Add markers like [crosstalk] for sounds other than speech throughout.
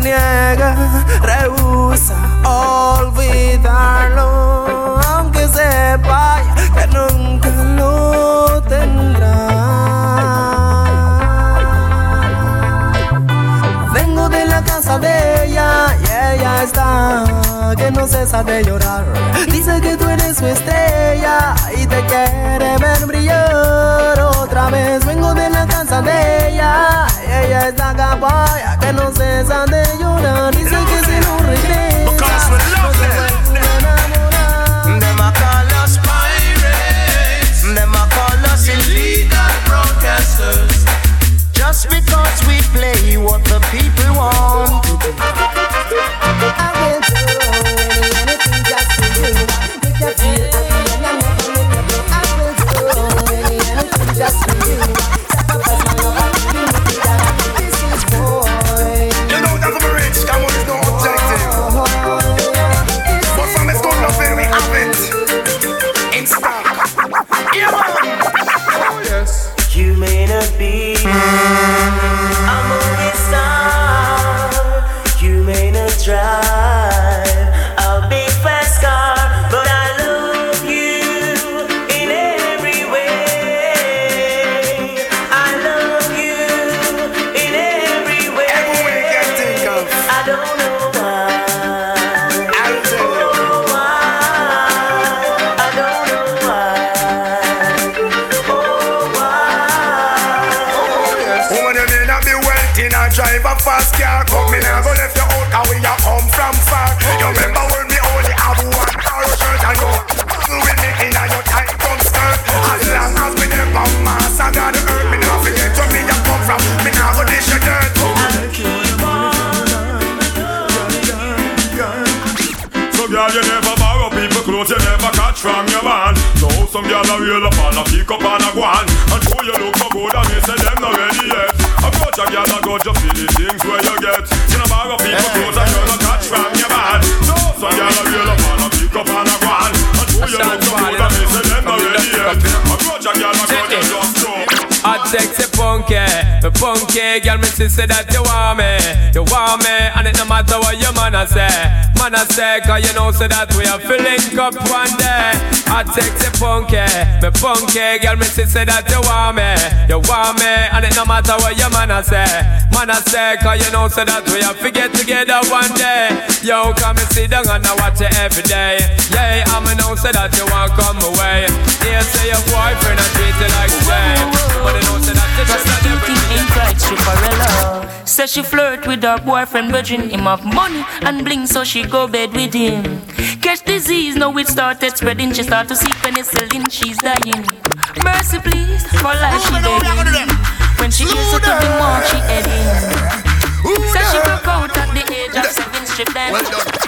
niega, rehúsa olvidarlo, aunque sepa que nunca lo tendrá. Vengo de la casa de ella y ella está que no cesa de llorar. Dice que tú eres su estrella y te quiere ver brillar otra vez. Vengo de la casa de ella y ella está capaya no cesa de llorar. Girl, you never borrow people clothes, you never catch from your man. So some girl a real up and a pick up and a go on. And show you look for good and they say them not ready yet. Approach a girl and go just see the things where you get. You know borrow people clothes and you not catch from your man. So some girl a real up and a pick up and a go on. And show you look for good and they say them not ready yet. Approach a girl and go just sexy punky, me punky girl, me say that you want me, you want me, and it no matter what your man a say, man a say, cause you know say that we are filling up one day. I sexy punky, me punky girl, me say that you want me, you want me, and it no matter what your man a say, man a say, cause you know say that we are get together one day. Yo, come and sit down and I watch it every day. Yeah, I'm a know say that you want come away. Here say your boyfriend and treat you like Jay. But you know say that you just not Prostituting ain't right, Chuparella. Say she flirt with her boyfriend, virgin him have money and bling, so she go bed with him. Catch disease, now it started spreading. She start to see penicillin, she's dying. Mercy, please, for life she begging. When she hears it to the mark, she heading. Say she broke out at the age of seven, strip them.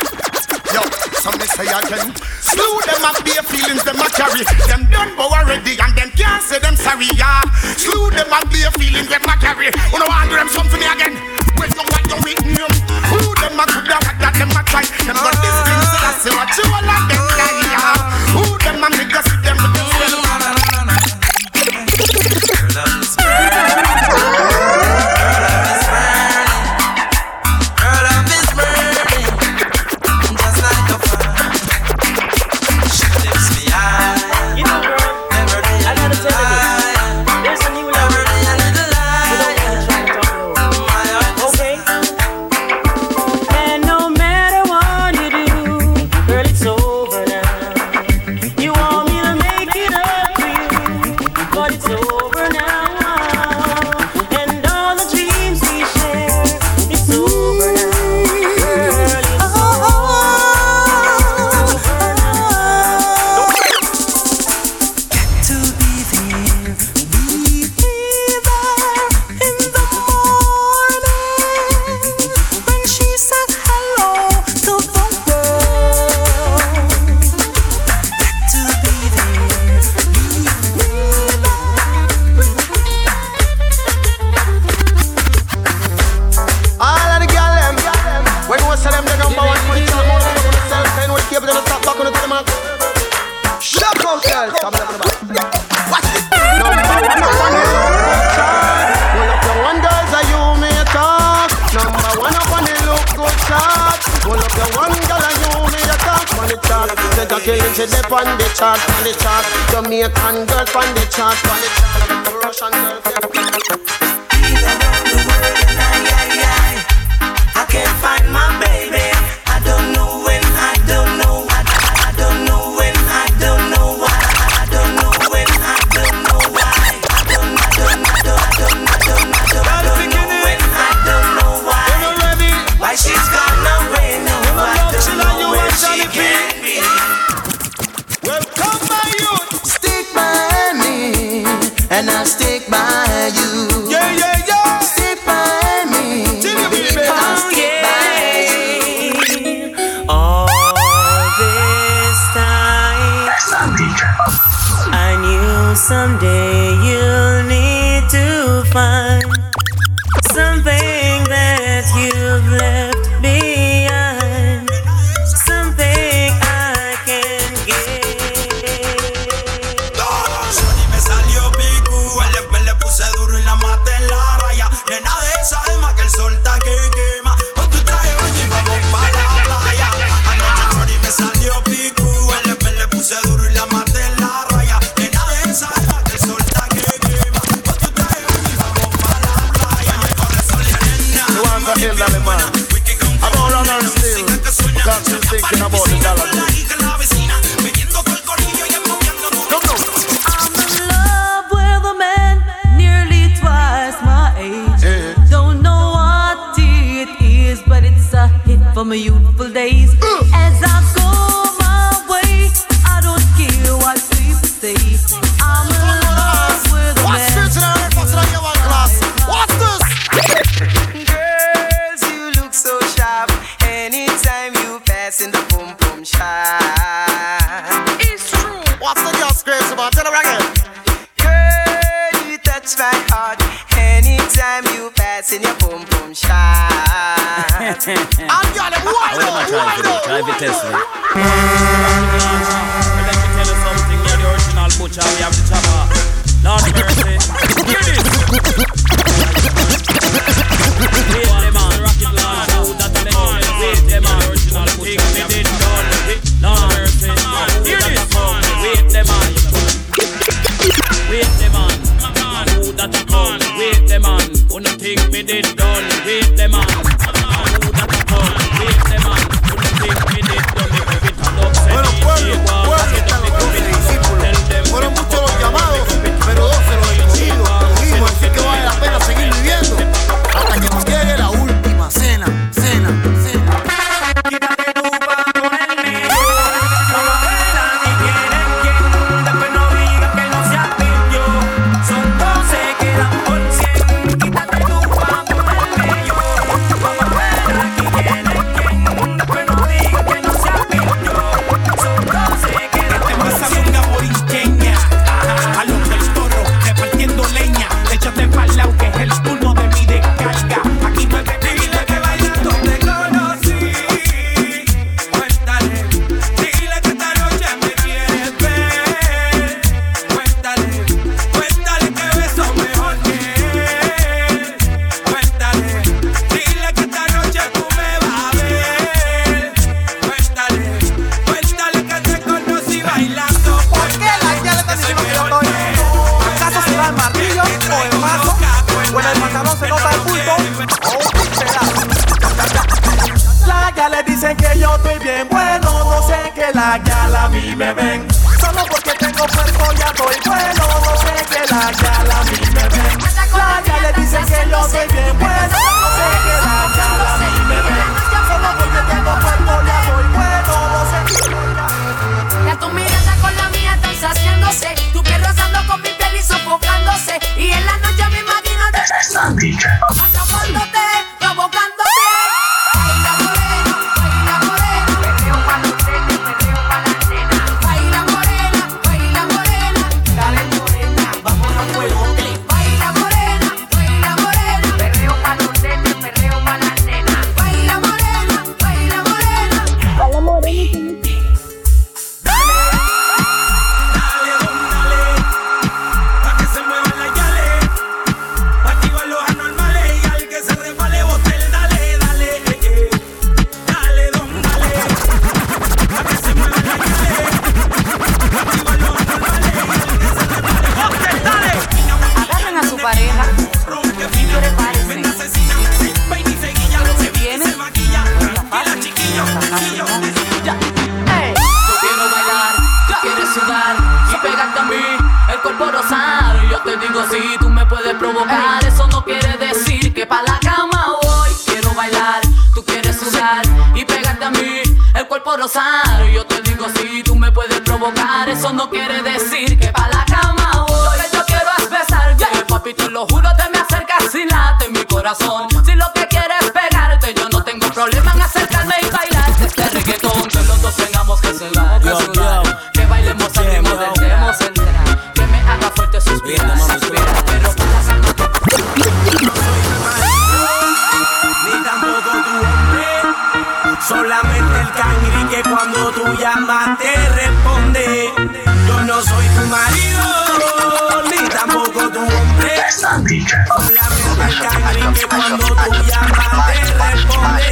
Yo, some me say again. Slew them up their feelings, them a carry. Them done bow already and them can't say them sorry, yeah. Slew them up their feelings, them a carry. Who no want do them something me again? When you want you written mega killing, she dip on the chart, on the chart. Jamaican girl on the chart, on the chart. Russian girl, kill man. I don't run and still because she's thinking about the dollar. Come on. I'm in love with a man nearly twice my age. Don't know what it is, but it's a hit from my youthful days. Uh. [laughs] I'm gonna wild up, wild up. Drive it Tesla. Let me tell you something. You're the original butcher. We have the chopper. Lord mercy. Hear this. Wait them on, rocket launcher. Who that them on? Wait them on, original butcher. We have the chopper. Lord mercy. Hear this. Wait them on. Wait them on. Who that them on? Wait them on. Who no think me did? la gala a mí me ven. Solo porque tengo cuerpo ya doy bueno. No sé que la gala a mí me ven. La gala dice que yo soy bien bueno. No sé que la gala a mí me ven. Solo porque tengo cuerpo ya doy bueno. No sé Ya tu mirada con la mía están saciándose. Tu piel rozando con mi piel y sofocándose. Y en la noche me imagino. Hasta por osar. Yo te digo si tú me puedes provocar, eso no quiere decir que pa' la cama voy. Lo que yo quiero es besarte, papi, te lo juro, te me acercas y late mi corazón. Si lo que quieres es pegarte, yo no tengo problema en acercarme y bailar este reggaetón. Que los dos tengamos que sudar, que sudar. Que bailemos al ritmo del demo central. Que me haga fuerte suspirar, suspirar. Pero. Solamente cuando tú llamas te responde. Yo no soy tu marido, ni tampoco tu hombre. Cangri que cuando tú llamas te responde.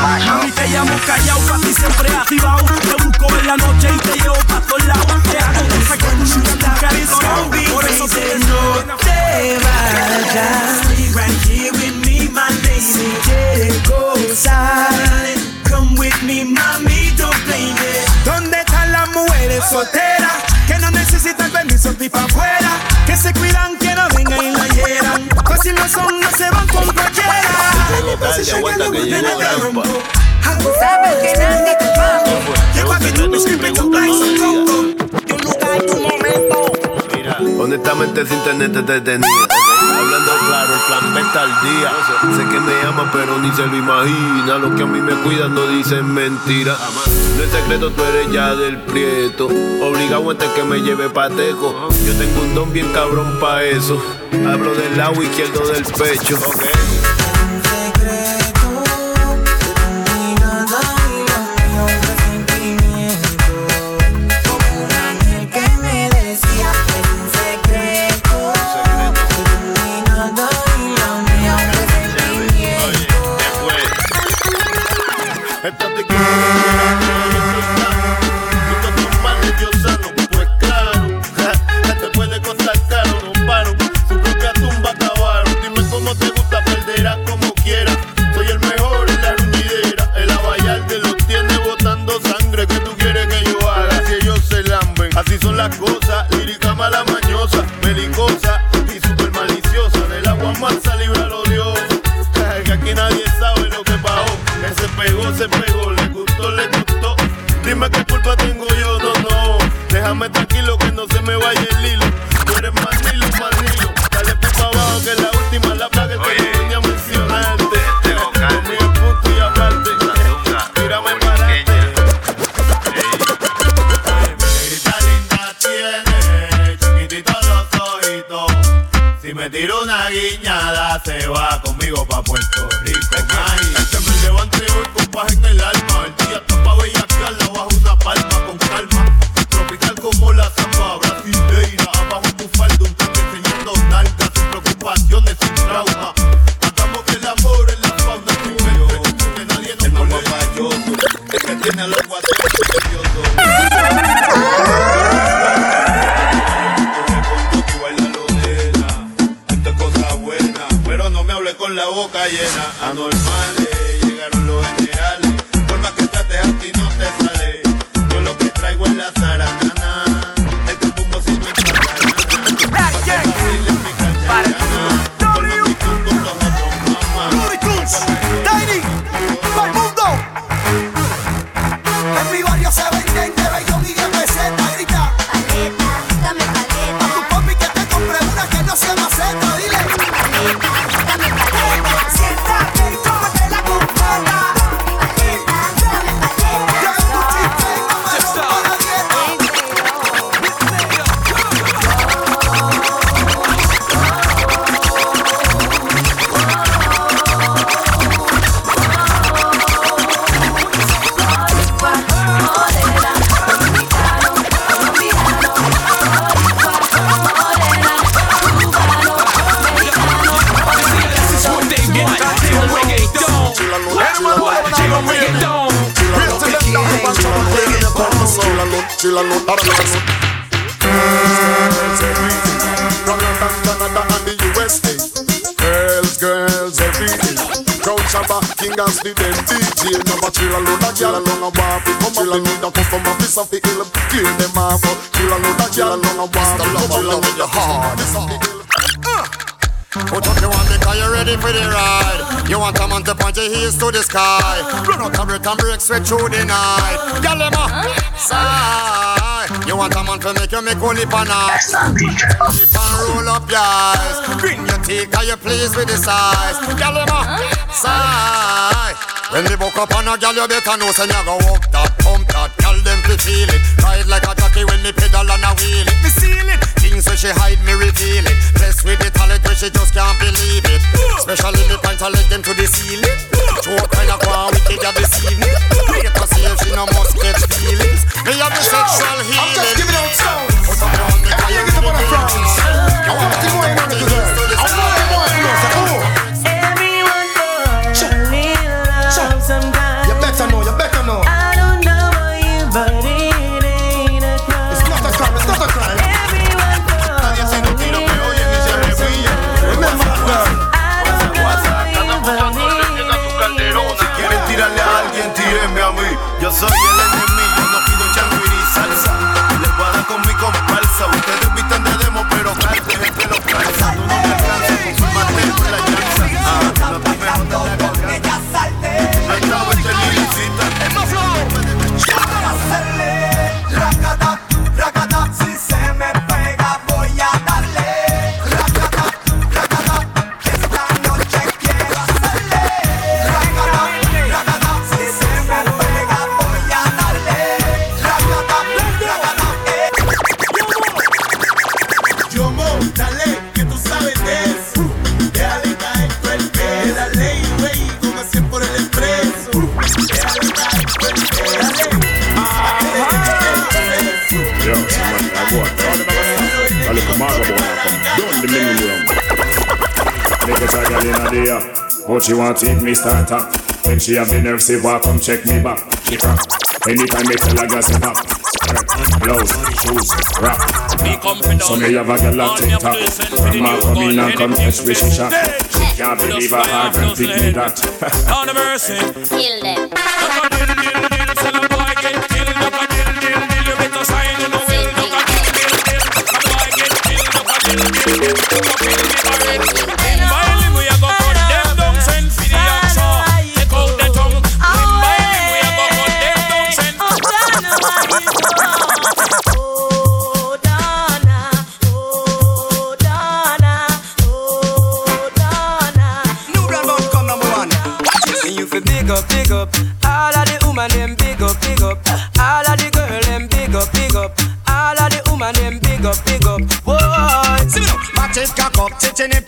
Mami, te llamo callado, pa' ti siempre activado. Te busco en la noche y te llevo pa' todos lados. Te hago cosas que tú nunca te. Por eso te no te vayas. Right here with me, my lady. Si quieres gozar, come with me, mami, don't blame it. ¿Dónde están las mujeres solteras que no necesitan permiso ni pa' afuera? Que se cuidan, que no vengan y la hieran. Pues si no son, no se van con cualquiera. Llego tarde, aguanta que llego rampa. Sabes que nadie te paga. Llego que tú no siempre me gusta honestamente ese internet te detenía. Hablando claro, el plan B está al día. Sé que me ama, pero ni se lo imagina. Los que a mí me cuidan no dicen mentira. No es secreto, tú eres ya del prieto. Obligado antes que me lleve pateco. Yo tengo un don bien cabrón pa' eso. Hablo del lado izquierdo del pecho. Boca llena. Anormales, llegaron los generales. Por más que trates a ti no te sale. Yo lo que traigo es la zaranana. The dem DJ Number chill a load of gyal along a bar fi come Chill a load of customer fi some fi ill Clear them off Chill a load of gyal along a bar fi come Chill a load of hard Put up your one because you're ready for the ride. You want a man to point your heels to the sky. Run out of breath and break sweat through the night. Girl, them a sigh. You want a man to make you make only pan eyes. Lip and roll up your eyes. Grin your teeth cause you pleased with the size. Girl, a sigh. When we woke up on a gal, you better know say you go walk that, pump that. Gal them fi feel it. Ride like a jockey when me pedal and a wheel it. Me seal it. Things where she hide, me reveal it. Blessed with the talent where she just can't believe it. Especially me point her leg them to the ceiling. Throat kind of go wicked ya this evening. Wait to see if she no must catch feelings. Me have the sexual healing. I'm just giving out sound. Put up your hand, because you get up on the front. You want to more and more the I want more and more. Everyone but she want take me start up. When she have the nerve, say, "Walk, come check me back." She crack. Anytime they tell a gal say pop, blouse, shoes, rap. So me have a gal a tick tock. Grandma come in and come catch me she shot. She can't believe her heart and pick me that. Lord of mercy. Kill them. [laughs]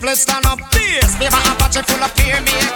nipple, stand up. This, me have a patch full of peer makeup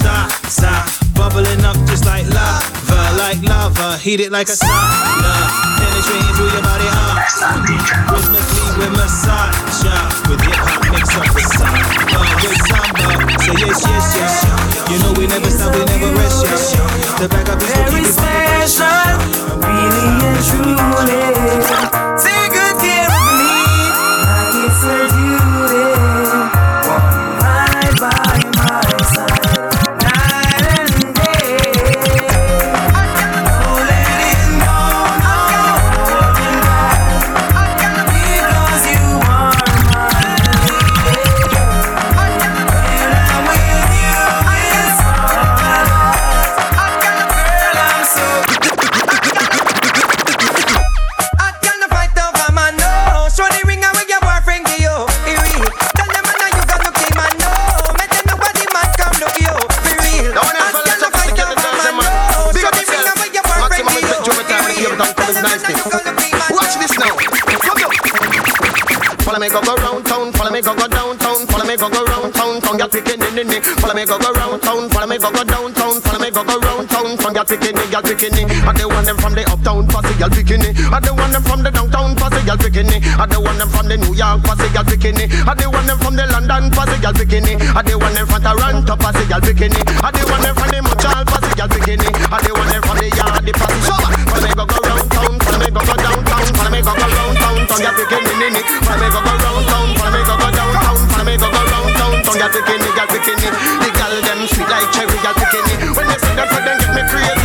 stop. Bubbling up just like lava, like lava. Heat it like a sauna. Penetrating through your body, huh? Rhythmically with massage. With hip hop mix up with samba, uh, with samba. Say yes, yes, yes. You know we never stop, we never rest, yeah. The will keep it bumping special, really and truly. Me go go round town, follow me go go downtown, follow me go go round town, picking in, get picking in. I the one them from the uptown, posse get picking in. I the one them from the downtown, posse get picking in. I the one them from the New York, posse get picking in. I the one them from the London, posse get picking in. I the one them from Toronto, posse get picking in. I the one them from the Montreal, posse get picking in. I the one them from the yard, the posse show. Follow me go go round town, follow me go go downtown, follow me go go round town, picking in in. Follow me go go round town, cherry, get